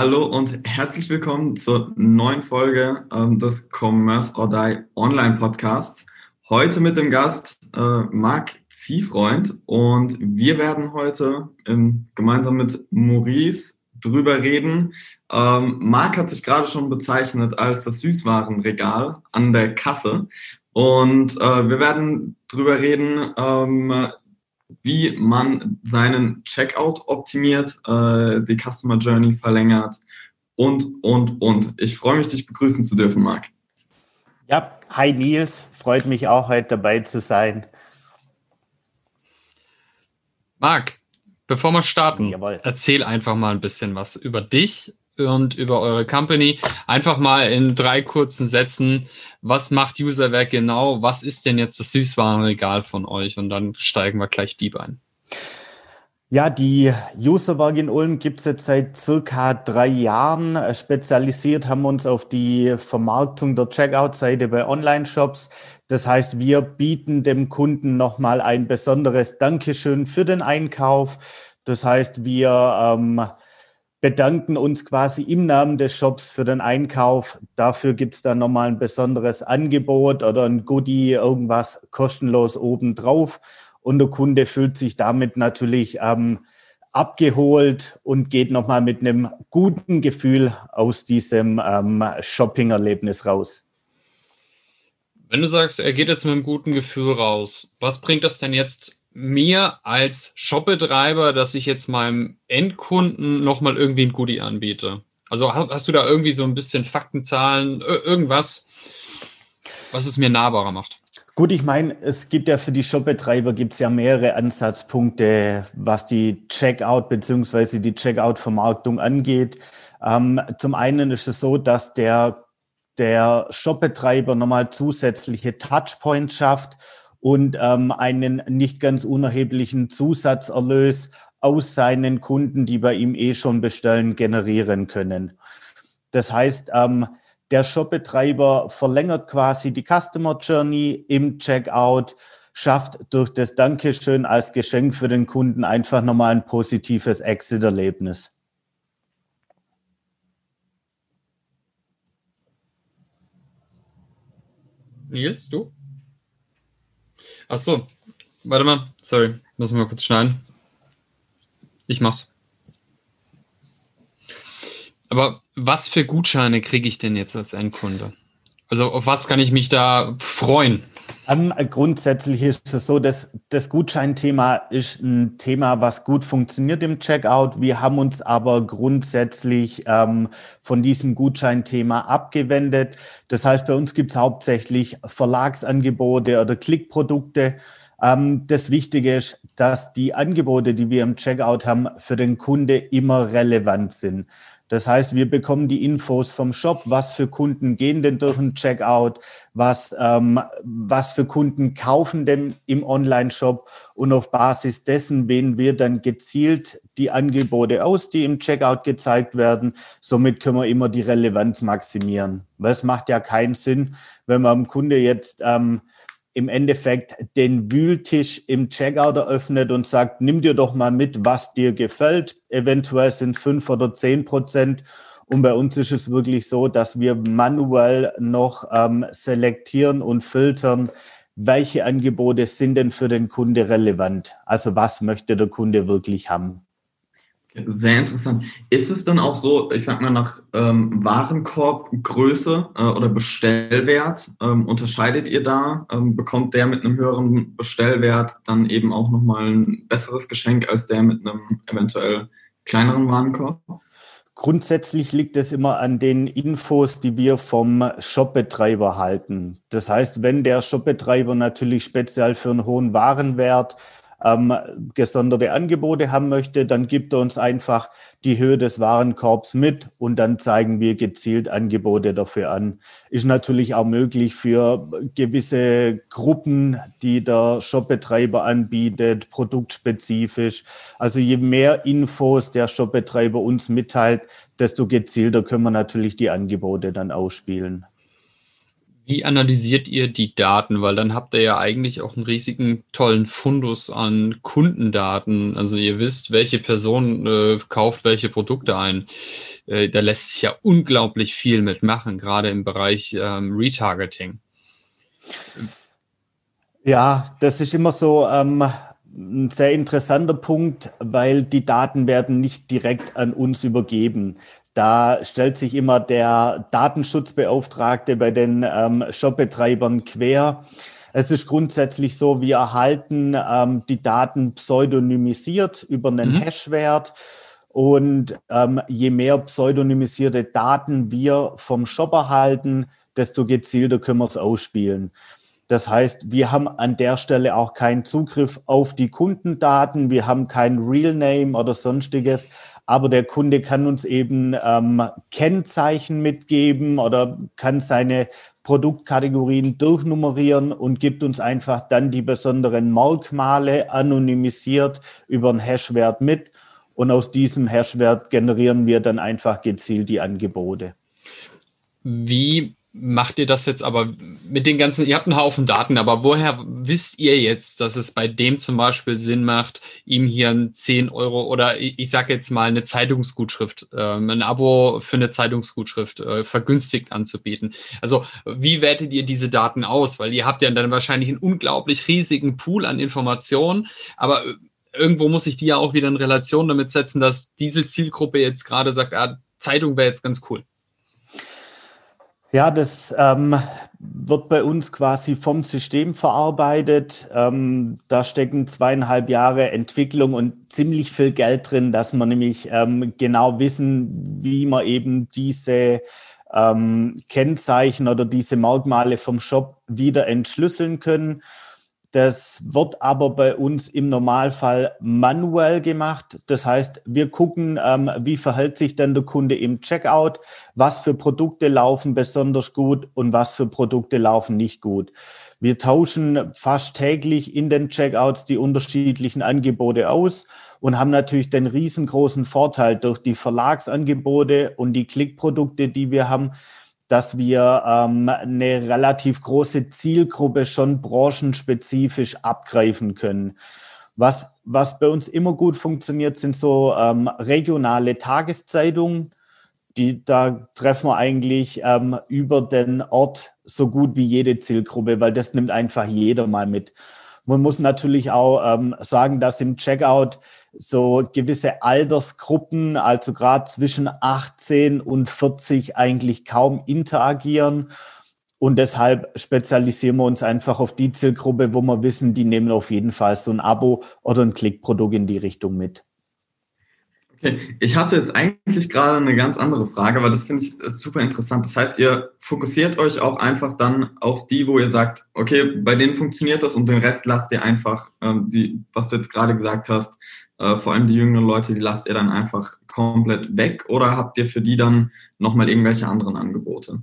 Hallo und herzlich willkommen zur neuen Folge ähm, des Commerce or Die Online Podcasts. Heute mit dem Gast äh, Marc Ziefreund und wir werden heute ähm, gemeinsam mit Maurice drüber reden. Ähm, Marc hat sich gerade schon bezeichnet als das Süßwarenregal an der Kasse und äh, wir werden drüber reden, ähm, wie man seinen Checkout optimiert, äh, die Customer Journey verlängert und, und, und. Ich freue mich, dich begrüßen zu dürfen, Marc. Ja, hi Nils, freut mich auch heute dabei zu sein. Marc, bevor wir starten, Jawohl. erzähl einfach mal ein bisschen was über dich und über eure Company. Einfach mal in drei kurzen Sätzen, was macht Userwerk genau? Was ist denn jetzt das Süßwarenregal von euch? Und dann steigen wir gleich die ein. Ja, die Userwerk in Ulm gibt es jetzt seit circa drei Jahren. Spezialisiert haben wir uns auf die Vermarktung der Checkout-Seite bei Online-Shops. Das heißt, wir bieten dem Kunden nochmal ein besonderes Dankeschön für den Einkauf. Das heißt, wir ähm, bedanken uns quasi im Namen des Shops für den Einkauf. Dafür gibt es dann nochmal ein besonderes Angebot oder ein Goodie, irgendwas kostenlos obendrauf. Und der Kunde fühlt sich damit natürlich ähm, abgeholt und geht nochmal mit einem guten Gefühl aus diesem ähm, Shopping-Erlebnis raus. Wenn du sagst, er geht jetzt mit einem guten Gefühl raus, was bringt das denn jetzt mir als Shopbetreiber, dass ich jetzt meinem Endkunden nochmal irgendwie ein Goodie anbiete? Also hast du da irgendwie so ein bisschen Faktenzahlen, irgendwas, was es mir nahbarer macht? Gut, ich meine, es gibt ja für die Shopbetreiber gibt es ja mehrere Ansatzpunkte, was die Checkout beziehungsweise die Checkout-Vermarktung angeht. Ähm, zum einen ist es so, dass der, der Shopbetreiber nochmal zusätzliche Touchpoints schafft und ähm, einen nicht ganz unerheblichen Zusatzerlös aus seinen Kunden, die bei ihm eh schon bestellen, generieren können. Das heißt, ähm, der Shopbetreiber verlängert quasi die Customer Journey im Checkout, schafft durch das Dankeschön als Geschenk für den Kunden einfach nochmal ein positives Exit-Erlebnis. Nils, du? Ach so, warte mal, sorry, wir mal kurz schneiden. Ich mach's. Aber was für Gutscheine kriege ich denn jetzt als Endkunde? Also auf was kann ich mich da freuen? Um, grundsätzlich ist es so, dass das Gutscheinthema ist ein Thema, was gut funktioniert im Checkout. Wir haben uns aber grundsätzlich ähm, von diesem Gutscheinthema abgewendet. Das heißt, bei uns gibt es hauptsächlich Verlagsangebote oder Klickprodukte. Ähm, das Wichtige ist, dass die Angebote, die wir im Checkout haben, für den Kunde immer relevant sind. Das heißt, wir bekommen die Infos vom Shop, was für Kunden gehen denn durch ein Checkout, was, ähm, was für Kunden kaufen denn im Online-Shop und auf Basis dessen wählen wir dann gezielt die Angebote aus, die im Checkout gezeigt werden. Somit können wir immer die Relevanz maximieren. Es macht ja keinen Sinn, wenn man dem Kunde jetzt ähm, im Endeffekt den Wühltisch im Checkout eröffnet und sagt, nimm dir doch mal mit, was dir gefällt. Eventuell sind fünf oder zehn Prozent. Und bei uns ist es wirklich so, dass wir manuell noch ähm, selektieren und filtern, welche Angebote sind denn für den Kunde relevant? Also was möchte der Kunde wirklich haben? Sehr interessant. Ist es dann auch so, ich sag mal, nach ähm, Warenkorbgröße äh, oder Bestellwert, ähm, unterscheidet ihr da? Ähm, bekommt der mit einem höheren Bestellwert dann eben auch nochmal ein besseres Geschenk als der mit einem eventuell kleineren Warenkorb? Grundsätzlich liegt es immer an den Infos, die wir vom Shopbetreiber halten. Das heißt, wenn der Shopbetreiber natürlich speziell für einen hohen Warenwert ähm, gesonderte Angebote haben möchte, dann gibt er uns einfach die Höhe des Warenkorbs mit und dann zeigen wir gezielt Angebote dafür an. Ist natürlich auch möglich für gewisse Gruppen, die der Shopbetreiber anbietet, produktspezifisch. Also je mehr Infos der Shopbetreiber uns mitteilt, desto gezielter können wir natürlich die Angebote dann ausspielen. Wie analysiert ihr die Daten? Weil dann habt ihr ja eigentlich auch einen riesigen, tollen Fundus an Kundendaten. Also ihr wisst, welche Person äh, kauft welche Produkte ein. Äh, da lässt sich ja unglaublich viel mitmachen, gerade im Bereich ähm, Retargeting. Ja, das ist immer so ähm, ein sehr interessanter Punkt, weil die Daten werden nicht direkt an uns übergeben. Da stellt sich immer der Datenschutzbeauftragte bei den ähm, Shopbetreibern quer. Es ist grundsätzlich so, wir erhalten ähm, die Daten pseudonymisiert über einen mhm. Hashwert. Und ähm, je mehr pseudonymisierte Daten wir vom Shop erhalten, desto gezielter können wir es ausspielen. Das heißt, wir haben an der Stelle auch keinen Zugriff auf die Kundendaten, wir haben kein Real Name oder sonstiges, aber der Kunde kann uns eben ähm, Kennzeichen mitgeben oder kann seine Produktkategorien durchnummerieren und gibt uns einfach dann die besonderen Merkmale anonymisiert über einen Hashwert mit. Und aus diesem Hashwert generieren wir dann einfach gezielt die Angebote. Wie macht ihr das jetzt aber mit den ganzen, ihr habt einen Haufen Daten, aber woher wisst ihr jetzt, dass es bei dem zum Beispiel Sinn macht, ihm hier ein 10 Euro oder ich, ich sage jetzt mal eine Zeitungsgutschrift, äh, ein Abo für eine Zeitungsgutschrift äh, vergünstigt anzubieten? Also wie wertet ihr diese Daten aus? Weil ihr habt ja dann wahrscheinlich einen unglaublich riesigen Pool an Informationen, aber äh, irgendwo muss ich die ja auch wieder in Relation damit setzen, dass diese Zielgruppe jetzt gerade sagt, ah, Zeitung wäre jetzt ganz cool. Ja, das ähm, wird bei uns quasi vom System verarbeitet. Ähm, da stecken zweieinhalb Jahre Entwicklung und ziemlich viel Geld drin, dass wir nämlich ähm, genau wissen, wie man eben diese ähm, Kennzeichen oder diese Merkmale vom Shop wieder entschlüsseln können. Das wird aber bei uns im Normalfall manuell gemacht. Das heißt, wir gucken, ähm, wie verhält sich denn der Kunde im Checkout, was für Produkte laufen besonders gut und was für Produkte laufen nicht gut. Wir tauschen fast täglich in den Checkouts die unterschiedlichen Angebote aus und haben natürlich den riesengroßen Vorteil durch die Verlagsangebote und die Klickprodukte, die wir haben, dass wir ähm, eine relativ große Zielgruppe schon branchenspezifisch abgreifen können. Was, was bei uns immer gut funktioniert, sind so ähm, regionale Tageszeitungen. Die, da treffen wir eigentlich ähm, über den Ort so gut wie jede Zielgruppe, weil das nimmt einfach jeder mal mit. Man muss natürlich auch ähm, sagen, dass im Checkout so gewisse Altersgruppen, also gerade zwischen 18 und 40 eigentlich kaum interagieren. Und deshalb spezialisieren wir uns einfach auf die Zielgruppe, wo wir wissen, die nehmen auf jeden Fall so ein Abo oder ein Klickprodukt in die Richtung mit. Okay, ich hatte jetzt eigentlich gerade eine ganz andere Frage, aber das finde ich super interessant. Das heißt, ihr fokussiert euch auch einfach dann auf die, wo ihr sagt, okay, bei denen funktioniert das und den Rest lasst ihr einfach, ähm, die, was du jetzt gerade gesagt hast, äh, vor allem die jüngeren Leute, die lasst ihr dann einfach komplett weg oder habt ihr für die dann nochmal irgendwelche anderen Angebote?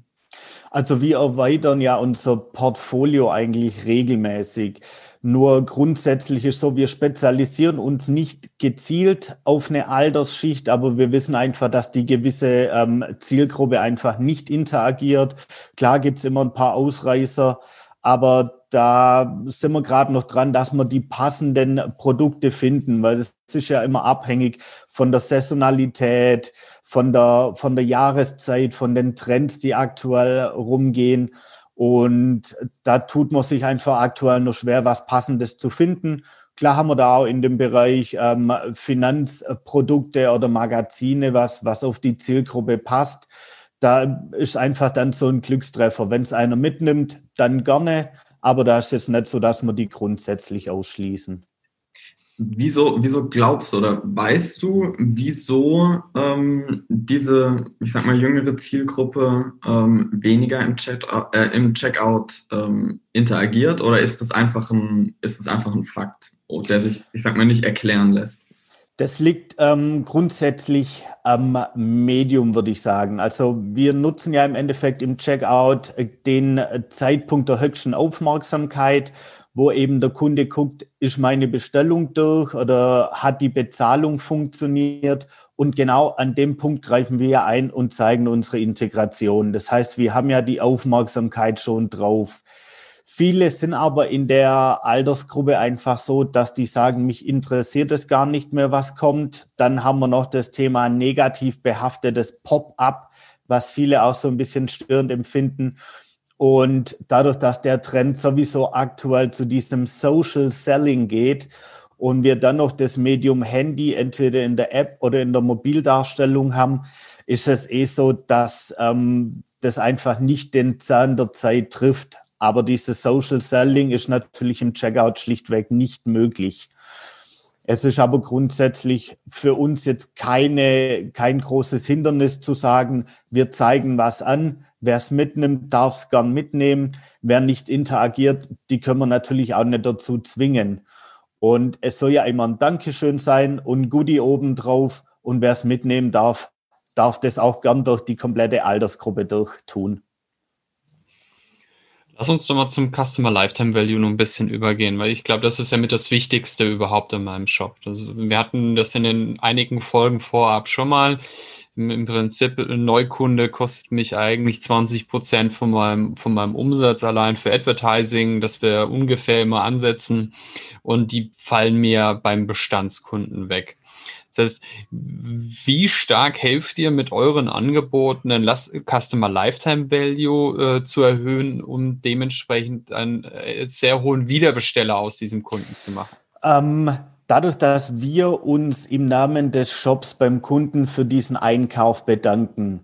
Also wir erweitern ja unser Portfolio eigentlich regelmäßig. Nur grundsätzlich ist so, wir spezialisieren uns nicht gezielt auf eine Altersschicht, aber wir wissen einfach, dass die gewisse ähm, Zielgruppe einfach nicht interagiert. Klar gibt's immer ein paar Ausreißer, aber da sind wir gerade noch dran, dass wir die passenden Produkte finden, weil das ist ja immer abhängig von der Saisonalität, von der, von der Jahreszeit, von den Trends, die aktuell rumgehen. Und da tut man sich einfach aktuell nur schwer, was Passendes zu finden. Klar haben wir da auch in dem Bereich ähm, Finanzprodukte oder Magazine, was, was auf die Zielgruppe passt. Da ist einfach dann so ein Glückstreffer. Wenn es einer mitnimmt, dann gerne. Aber da ist es nicht so, dass wir die grundsätzlich ausschließen. Wieso, wieso glaubst du oder weißt du, wieso ähm, diese, ich sag mal, jüngere Zielgruppe ähm, weniger im, Chat, äh, im Checkout ähm, interagiert oder ist das einfach ein, ist das einfach ein Fakt? der sich, ich sag mal, nicht erklären lässt? Das liegt ähm, grundsätzlich am Medium, würde ich sagen. Also wir nutzen ja im Endeffekt im Checkout den Zeitpunkt der höchsten Aufmerksamkeit, wo eben der Kunde guckt, ist meine Bestellung durch oder hat die Bezahlung funktioniert? Und genau an dem Punkt greifen wir ein und zeigen unsere Integration. Das heißt, wir haben ja die Aufmerksamkeit schon drauf. Viele sind aber in der Altersgruppe einfach so, dass die sagen, mich interessiert es gar nicht mehr, was kommt. Dann haben wir noch das Thema negativ behaftetes Pop-up, was viele auch so ein bisschen störend empfinden. Und dadurch, dass der Trend sowieso aktuell zu diesem Social Selling geht und wir dann noch das Medium Handy entweder in der App oder in der Mobildarstellung haben, ist es eh so, dass ähm, das einfach nicht den Zahn der Zeit trifft. Aber dieses Social Selling ist natürlich im Checkout schlichtweg nicht möglich. Es ist aber grundsätzlich für uns jetzt keine, kein großes Hindernis zu sagen, wir zeigen was an. Wer es mitnimmt, darf es gern mitnehmen. Wer nicht interagiert, die können wir natürlich auch nicht dazu zwingen. Und es soll ja immer ein Dankeschön sein und Goodie obendrauf. Und wer es mitnehmen darf, darf das auch gern durch die komplette Altersgruppe durch tun. Lass uns doch mal zum Customer Lifetime Value noch ein bisschen übergehen, weil ich glaube, das ist ja mit das Wichtigste überhaupt in meinem Shop. Also wir hatten das in den einigen Folgen vorab schon mal. Im Prinzip, ein Neukunde kostet mich eigentlich 20 Prozent von meinem, von meinem Umsatz allein für Advertising, das wir ungefähr immer ansetzen. Und die fallen mir beim Bestandskunden weg. Das heißt, wie stark helft ihr mit euren Angeboten, den Customer Lifetime Value äh, zu erhöhen, um dementsprechend einen äh, sehr hohen Wiederbesteller aus diesem Kunden zu machen? Ähm, dadurch, dass wir uns im Namen des Shops beim Kunden für diesen Einkauf bedanken,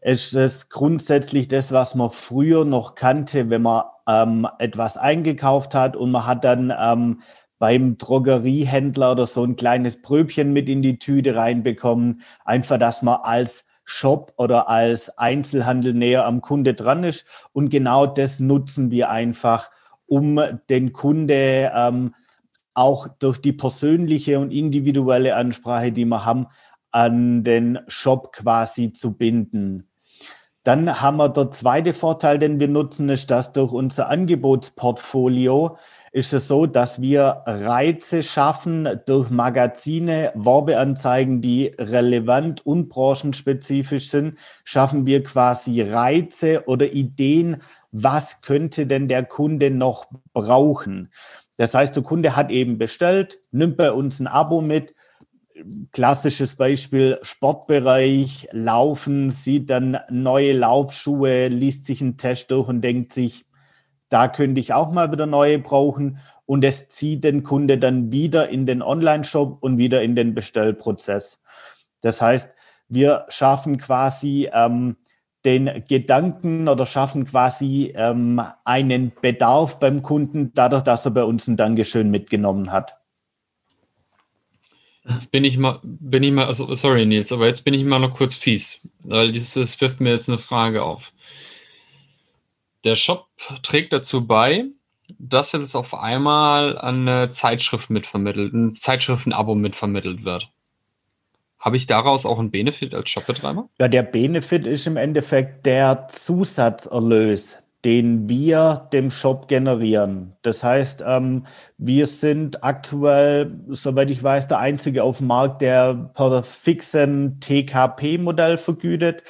ist es grundsätzlich das, was man früher noch kannte, wenn man ähm, etwas eingekauft hat und man hat dann ähm, beim Drogeriehändler oder so ein kleines Pröbchen mit in die Tüte reinbekommen. Einfach, dass man als Shop oder als Einzelhandel näher am Kunde dran ist. Und genau das nutzen wir einfach, um den Kunde ähm, auch durch die persönliche und individuelle Ansprache, die wir haben, an den Shop quasi zu binden. Dann haben wir der zweite Vorteil, den wir nutzen, ist, dass durch unser Angebotsportfolio ist es so, dass wir Reize schaffen durch Magazine, Werbeanzeigen, die relevant und branchenspezifisch sind, schaffen wir quasi Reize oder Ideen, was könnte denn der Kunde noch brauchen. Das heißt, der Kunde hat eben bestellt, nimmt bei uns ein Abo mit, klassisches Beispiel Sportbereich, Laufen, sieht dann neue Laufschuhe, liest sich einen Test durch und denkt sich, da könnte ich auch mal wieder neue brauchen. Und es zieht den Kunde dann wieder in den Online-Shop und wieder in den Bestellprozess. Das heißt, wir schaffen quasi ähm, den Gedanken oder schaffen quasi ähm, einen Bedarf beim Kunden, dadurch, dass er bei uns ein Dankeschön mitgenommen hat. Jetzt bin ich mal, bin ich mal, also sorry Nils, aber jetzt bin ich mal noch kurz fies, weil das, das wirft mir jetzt eine Frage auf. Der Shop trägt dazu bei, dass jetzt auf einmal eine Zeitschrift mitvermittelt, ein Zeitschriftenabo mitvermittelt wird. Habe ich daraus auch einen Benefit als Shopbetreiber? Ja, der Benefit ist im Endeffekt der Zusatzerlös, den wir dem Shop generieren. Das heißt, ähm, wir sind aktuell, soweit ich weiß, der einzige auf dem Markt, der per fixem TKP-Modell vergütet.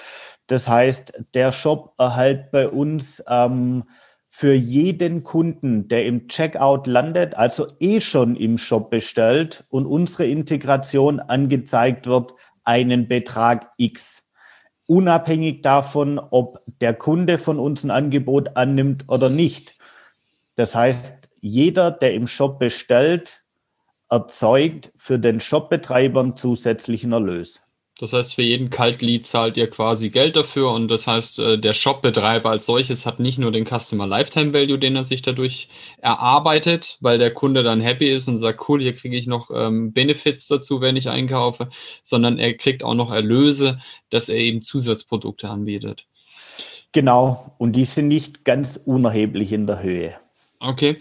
Das heißt, der Shop erhält bei uns ähm, für jeden Kunden, der im Checkout landet, also eh schon im Shop bestellt und unsere Integration angezeigt wird, einen Betrag X. Unabhängig davon, ob der Kunde von uns ein Angebot annimmt oder nicht. Das heißt, jeder, der im Shop bestellt, erzeugt für den Shopbetreiber einen zusätzlichen Erlös. Das heißt, für jeden Kaltlead zahlt ihr quasi Geld dafür und das heißt, äh, der Shopbetreiber als solches hat nicht nur den Customer Lifetime Value, den er sich dadurch erarbeitet, weil der Kunde dann happy ist und sagt, cool, hier kriege ich noch ähm, Benefits dazu, wenn ich einkaufe, sondern er kriegt auch noch Erlöse, dass er eben Zusatzprodukte anbietet. Genau, und die sind nicht ganz unerheblich in der Höhe. Okay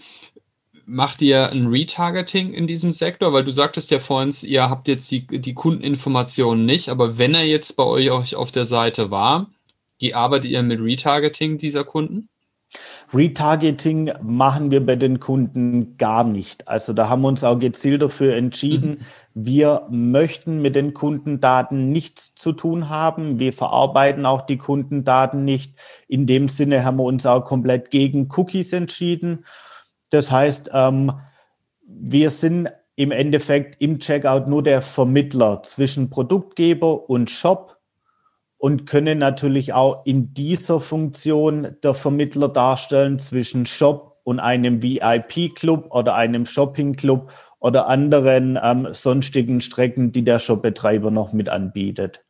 macht ihr ein Retargeting in diesem Sektor? Weil du sagtest ja vorhin, ihr habt jetzt die, die Kundeninformationen nicht, aber wenn er jetzt bei euch auf der Seite war, die arbeitet ihr mit Retargeting dieser Kunden? Retargeting machen wir bei den Kunden gar nicht. Also da haben wir uns auch gezielt dafür entschieden. Mhm. Wir möchten mit den Kundendaten nichts zu tun haben. Wir verarbeiten auch die Kundendaten nicht. In dem Sinne haben wir uns auch komplett gegen Cookies entschieden. Das heißt, ähm, wir sind im Endeffekt im Checkout nur der Vermittler zwischen Produktgeber und Shop und können natürlich auch in dieser Funktion der Vermittler darstellen zwischen Shop und einem VIP-Club oder einem Shopping-Club oder anderen ähm, sonstigen Strecken, die der Shopbetreiber noch mit anbietet.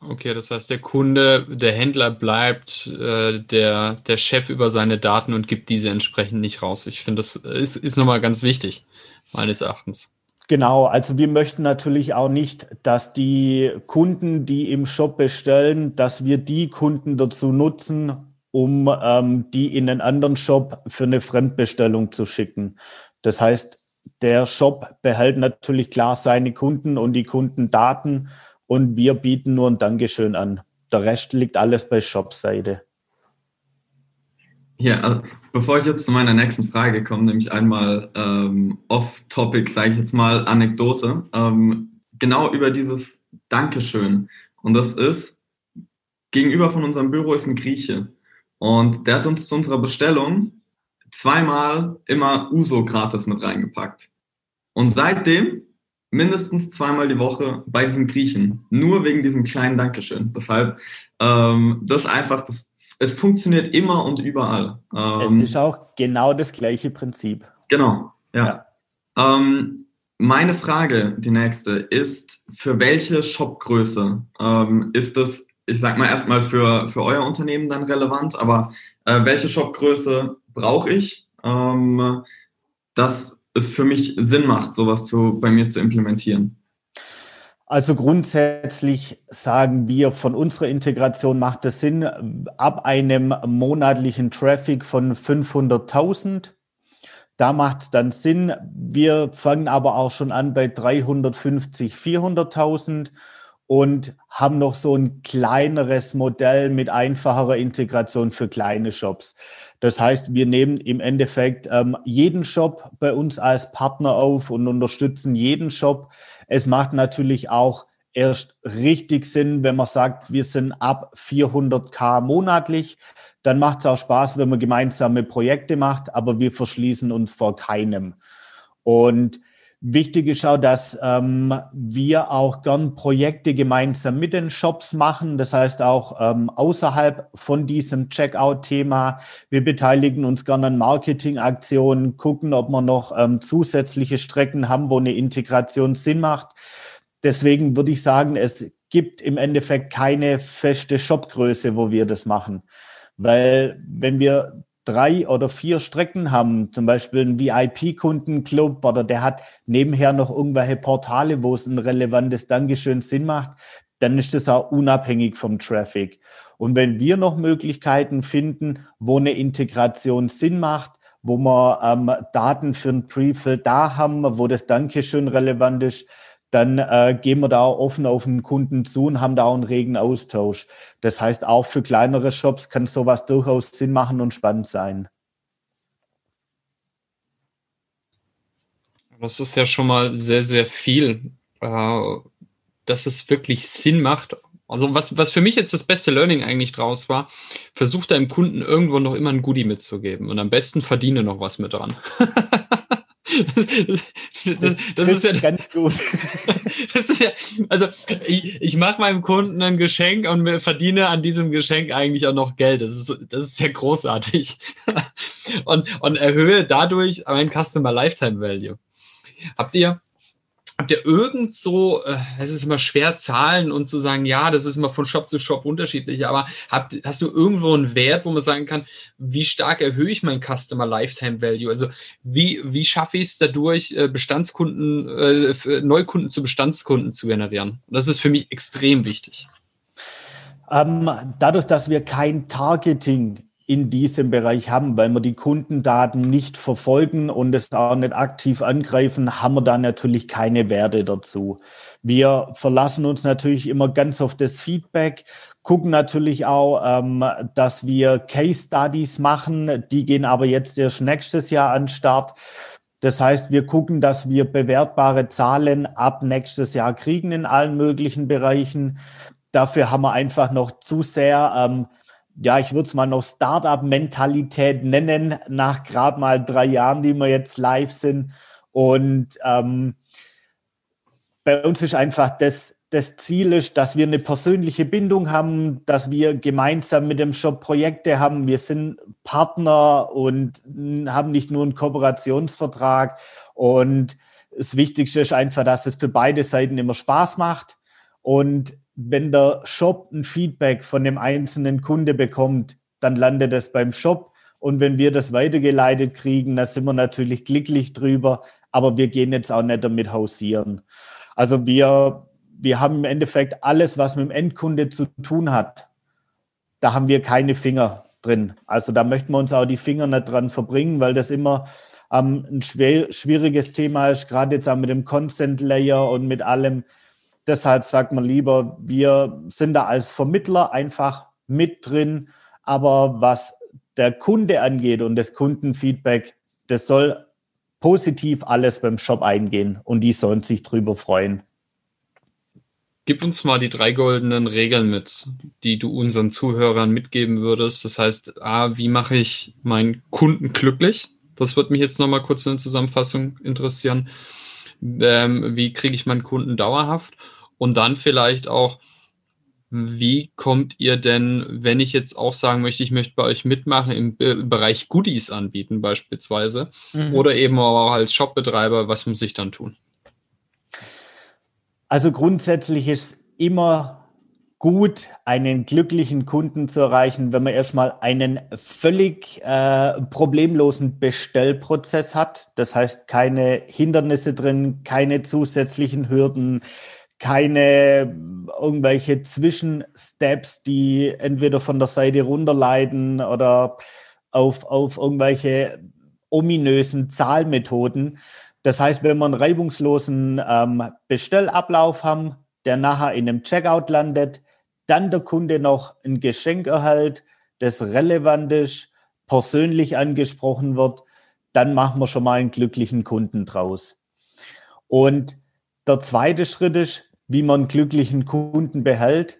Okay, das heißt, der Kunde, der Händler bleibt äh, der, der Chef über seine Daten und gibt diese entsprechend nicht raus. Ich finde, das ist, ist nochmal ganz wichtig, meines Erachtens. Genau, also wir möchten natürlich auch nicht, dass die Kunden, die im Shop bestellen, dass wir die Kunden dazu nutzen, um ähm, die in einen anderen Shop für eine Fremdbestellung zu schicken. Das heißt, der Shop behält natürlich klar seine Kunden und die Kundendaten und wir bieten nur ein Dankeschön an. Der Rest liegt alles bei Shop-Seite. Ja, also bevor ich jetzt zu meiner nächsten Frage komme, nämlich einmal ähm, off-topic, sage ich jetzt mal, Anekdote, ähm, genau über dieses Dankeschön. Und das ist, gegenüber von unserem Büro ist ein Grieche. Und der hat uns zu unserer Bestellung zweimal immer Uso gratis mit reingepackt. Und seitdem mindestens zweimal die Woche bei diesem Griechen. Nur wegen diesem kleinen Dankeschön. Deshalb, ähm, das einfach, das es funktioniert immer und überall. Ähm, es ist auch genau das gleiche Prinzip. Genau, ja. ja. Ähm, meine Frage, die nächste, ist, für welche Shopgröße ähm, ist das, ich sag mal erstmal für, für euer Unternehmen dann relevant, aber äh, welche Shopgröße brauche ich, ähm, dass es für mich Sinn macht, sowas zu, bei mir zu implementieren? Also grundsätzlich sagen wir, von unserer Integration macht es Sinn, ab einem monatlichen Traffic von 500.000. Da macht es dann Sinn. Wir fangen aber auch schon an bei 350, 400.000 und haben noch so ein kleineres Modell mit einfacherer Integration für kleine Shops. Das heißt, wir nehmen im Endeffekt ähm, jeden Shop bei uns als Partner auf und unterstützen jeden Shop. Es macht natürlich auch erst richtig Sinn, wenn man sagt, wir sind ab 400k monatlich. Dann macht es auch Spaß, wenn man gemeinsame Projekte macht, aber wir verschließen uns vor keinem. Und Wichtig ist auch, dass ähm, wir auch gern Projekte gemeinsam mit den Shops machen. Das heißt auch ähm, außerhalb von diesem Checkout-Thema. Wir beteiligen uns gern an Marketingaktionen, gucken, ob wir noch ähm, zusätzliche Strecken haben, wo eine Integration Sinn macht. Deswegen würde ich sagen, es gibt im Endeffekt keine feste Shopgröße, wo wir das machen. Weil wenn wir drei oder vier Strecken haben, zum Beispiel ein VIP-Kundenclub oder der hat nebenher noch irgendwelche Portale, wo es ein relevantes Dankeschön Sinn macht, dann ist das auch unabhängig vom Traffic. Und wenn wir noch Möglichkeiten finden, wo eine Integration Sinn macht, wo wir ähm, Daten für ein Prefill da haben, wo das Dankeschön relevant ist, dann äh, gehen wir da offen auf den Kunden zu und haben da auch einen regen Austausch. Das heißt, auch für kleinere Shops kann sowas durchaus Sinn machen und spannend sein. Das ist ja schon mal sehr, sehr viel, äh, dass es wirklich Sinn macht. Also was, was für mich jetzt das beste Learning eigentlich draus war, versucht deinem Kunden irgendwo noch immer ein Goodie mitzugeben und am besten verdiene noch was mit dran. Das, das, das ist ja ganz gut. Ja, also ich, ich mache meinem Kunden ein Geschenk und verdiene an diesem Geschenk eigentlich auch noch Geld. Das ist, das ist sehr großartig. Und, und erhöhe dadurch mein Customer Lifetime Value. Habt ihr Habt ihr irgend so, äh, es ist immer schwer Zahlen und zu sagen, ja, das ist immer von Shop zu Shop unterschiedlich, aber habt, hast du irgendwo einen Wert, wo man sagen kann, wie stark erhöhe ich mein Customer Lifetime Value? Also wie, wie schaffe ich es dadurch, äh, Bestandskunden, äh, Neukunden zu Bestandskunden zu generieren? das ist für mich extrem wichtig. Ähm, dadurch, dass wir kein Targeting in diesem Bereich haben, weil wir die Kundendaten nicht verfolgen und es auch nicht aktiv angreifen, haben wir da natürlich keine Werte dazu. Wir verlassen uns natürlich immer ganz auf das Feedback, gucken natürlich auch, ähm, dass wir Case Studies machen. Die gehen aber jetzt erst nächstes Jahr an Start. Das heißt, wir gucken, dass wir bewertbare Zahlen ab nächstes Jahr kriegen in allen möglichen Bereichen. Dafür haben wir einfach noch zu sehr ähm, ja, ich würde es mal noch Startup-Mentalität nennen, nach gerade mal drei Jahren, die wir jetzt live sind. Und ähm, bei uns ist einfach das, das Ziel ist, dass wir eine persönliche Bindung haben, dass wir gemeinsam mit dem Shop Projekte haben. Wir sind Partner und haben nicht nur einen Kooperationsvertrag. Und das Wichtigste ist einfach, dass es für beide Seiten immer Spaß macht. Und wenn der Shop ein Feedback von dem einzelnen Kunde bekommt, dann landet es beim Shop. Und wenn wir das weitergeleitet kriegen, dann sind wir natürlich glücklich drüber. Aber wir gehen jetzt auch nicht damit hausieren. Also wir, wir haben im Endeffekt alles, was mit dem Endkunde zu tun hat. Da haben wir keine Finger drin. Also da möchten wir uns auch die Finger nicht dran verbringen, weil das immer ähm, ein schwer, schwieriges Thema ist, gerade jetzt auch mit dem Consent Layer und mit allem. Deshalb sagt man lieber, wir sind da als Vermittler einfach mit drin. Aber was der Kunde angeht und das Kundenfeedback, das soll positiv alles beim Shop eingehen und die sollen sich drüber freuen. Gib uns mal die drei goldenen Regeln mit, die du unseren Zuhörern mitgeben würdest. Das heißt, A, wie mache ich meinen Kunden glücklich? Das wird mich jetzt nochmal kurz in der Zusammenfassung interessieren. Ähm, wie kriege ich meinen Kunden dauerhaft? Und dann vielleicht auch, wie kommt ihr denn, wenn ich jetzt auch sagen möchte, ich möchte bei euch mitmachen im Bereich Goodies anbieten beispielsweise mhm. oder eben auch als Shopbetreiber, was muss ich dann tun? Also grundsätzlich ist immer gut, einen glücklichen Kunden zu erreichen, wenn man erstmal einen völlig äh, problemlosen Bestellprozess hat. Das heißt, keine Hindernisse drin, keine zusätzlichen Hürden, keine irgendwelche Zwischensteps, die entweder von der Seite runterleiten oder auf, auf irgendwelche ominösen Zahlmethoden. Das heißt, wenn wir einen reibungslosen ähm, Bestellablauf haben, der nachher in einem Checkout landet, dann der Kunde noch ein Geschenk erhält, das relevant ist, persönlich angesprochen wird, dann machen wir schon mal einen glücklichen Kunden draus. Und der zweite Schritt ist, wie man glücklichen Kunden behält,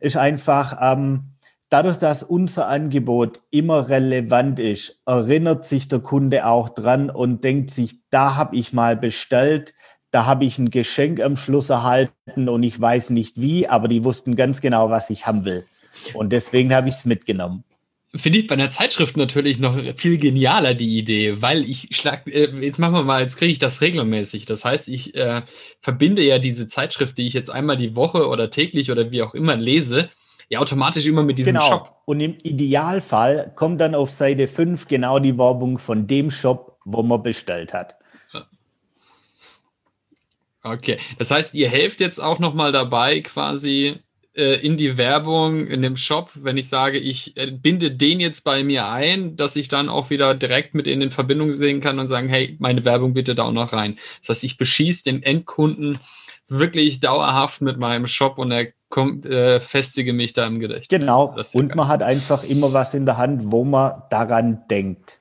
ist einfach, ähm, dadurch, dass unser Angebot immer relevant ist, erinnert sich der Kunde auch dran und denkt sich, da habe ich mal bestellt, da habe ich ein Geschenk am Schluss erhalten und ich weiß nicht wie, aber die wussten ganz genau, was ich haben will. Und deswegen habe ich es mitgenommen finde ich bei einer Zeitschrift natürlich noch viel genialer die Idee, weil ich schlag, äh, jetzt machen wir mal, jetzt kriege ich das regelmäßig. Das heißt, ich äh, verbinde ja diese Zeitschrift, die ich jetzt einmal die Woche oder täglich oder wie auch immer lese, ja automatisch immer mit diesem genau. Shop. Und im Idealfall kommt dann auf Seite 5 genau die Werbung von dem Shop, wo man bestellt hat. Okay, das heißt, ihr helft jetzt auch noch mal dabei, quasi in die Werbung, in dem Shop, wenn ich sage, ich äh, binde den jetzt bei mir ein, dass ich dann auch wieder direkt mit in Verbindung sehen kann und sagen, hey, meine Werbung bitte da auch noch rein. Das heißt, ich beschieße den Endkunden wirklich dauerhaft mit meinem Shop und er kommt, äh, festige mich da im Gedächtnis. Genau. Und man hat einfach immer was in der Hand, wo man daran denkt.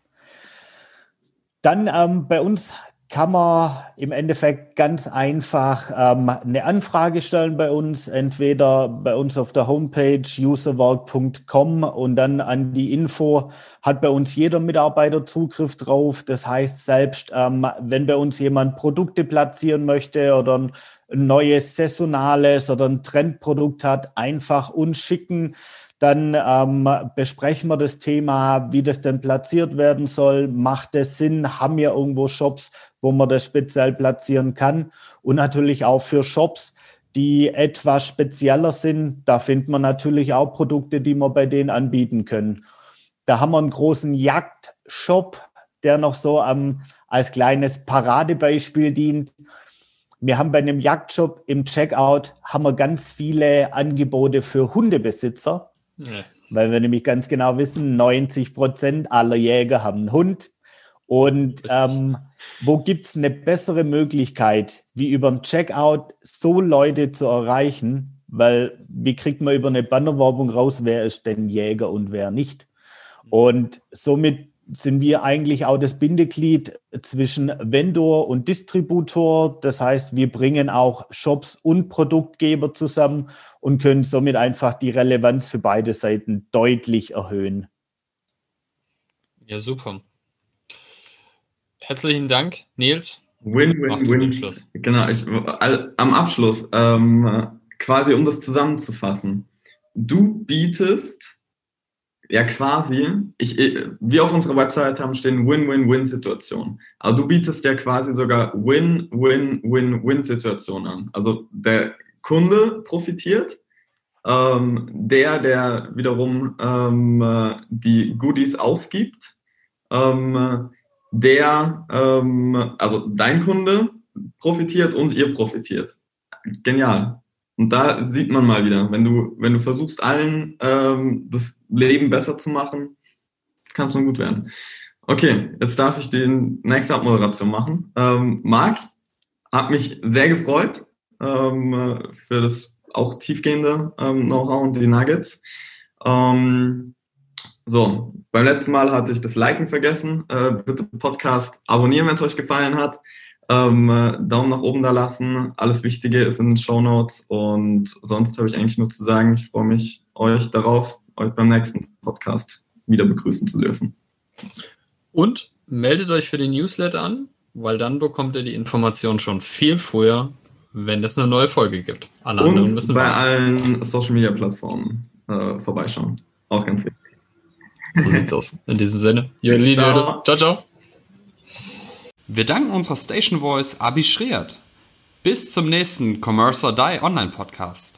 Dann ähm, bei uns kann man im Endeffekt ganz einfach ähm, eine Anfrage stellen bei uns, entweder bei uns auf der Homepage userwork.com und dann an die Info hat bei uns jeder Mitarbeiter Zugriff drauf. Das heißt, selbst ähm, wenn bei uns jemand Produkte platzieren möchte oder ein neues saisonales oder ein Trendprodukt hat, einfach uns schicken. Dann ähm, besprechen wir das Thema, wie das denn platziert werden soll. Macht es Sinn? Haben wir irgendwo Shops, wo man das speziell platzieren kann? Und natürlich auch für Shops, die etwas spezieller sind. Da findet man natürlich auch Produkte, die wir bei denen anbieten können. Da haben wir einen großen Jagdshop, der noch so ähm, als kleines Paradebeispiel dient. Wir haben bei einem Jagdshop im Checkout haben wir ganz viele Angebote für Hundebesitzer. weil wir nämlich ganz genau wissen, 90 Prozent aller Jäger haben einen Hund. Und ähm, wo gibt es eine bessere Möglichkeit, wie über den Checkout so Leute zu erreichen? Weil wie kriegt man über eine Bannerwerbung raus, wer ist denn Jäger und wer nicht? Und somit sind wir eigentlich auch das Bindeglied zwischen Vendor und Distributor. Das heißt, wir bringen auch Shops und Produktgeber zusammen und können somit einfach die Relevanz für beide Seiten deutlich erhöhen. Ja, super. Herzlichen Dank, Nils. Win, win, win. Genau, ich, am Abschluss, ähm, quasi um das zusammenzufassen. Du bietest ja quasi, ich, wir auf unserer Website haben stehen Win-Win-Win-Situation. Also du bietest ja quasi sogar Win-Win-Win-Win-Situation an. Also der Kunde profitiert, ähm, der, der wiederum ähm, die Goodies ausgibt, ähm, der, ähm, also dein Kunde profitiert und ihr profitiert. Genial. Und da sieht man mal wieder, wenn du, wenn du versuchst, allen ähm, das Leben besser zu machen, kann es nur gut werden. Okay, jetzt darf ich die nächste Abmoderation machen. Ähm, Marc, hat mich sehr gefreut ähm, für das auch tiefgehende ähm, Know-how und die Nuggets. Ähm, so, beim letzten Mal hatte ich das Liken vergessen. Äh, bitte Podcast abonnieren, wenn es euch gefallen hat. Ähm, äh, Daumen nach oben da lassen. Alles Wichtige ist in den Show Notes. Und sonst habe ich eigentlich nur zu sagen, ich freue mich, euch darauf, euch beim nächsten Podcast wieder begrüßen zu dürfen. Und meldet euch für den Newsletter an, weil dann bekommt ihr die Information schon viel früher, wenn es eine neue Folge gibt. Alle Und anderen müssen bei warten. allen Social Media Plattformen äh, vorbeischauen. Auch ganz wichtig. So sieht's aus. In diesem Sinne. Ciao. ciao, ciao. Wir danken unserer Station Voice Abi Schreert. Bis zum nächsten Commerce or Die Online Podcast.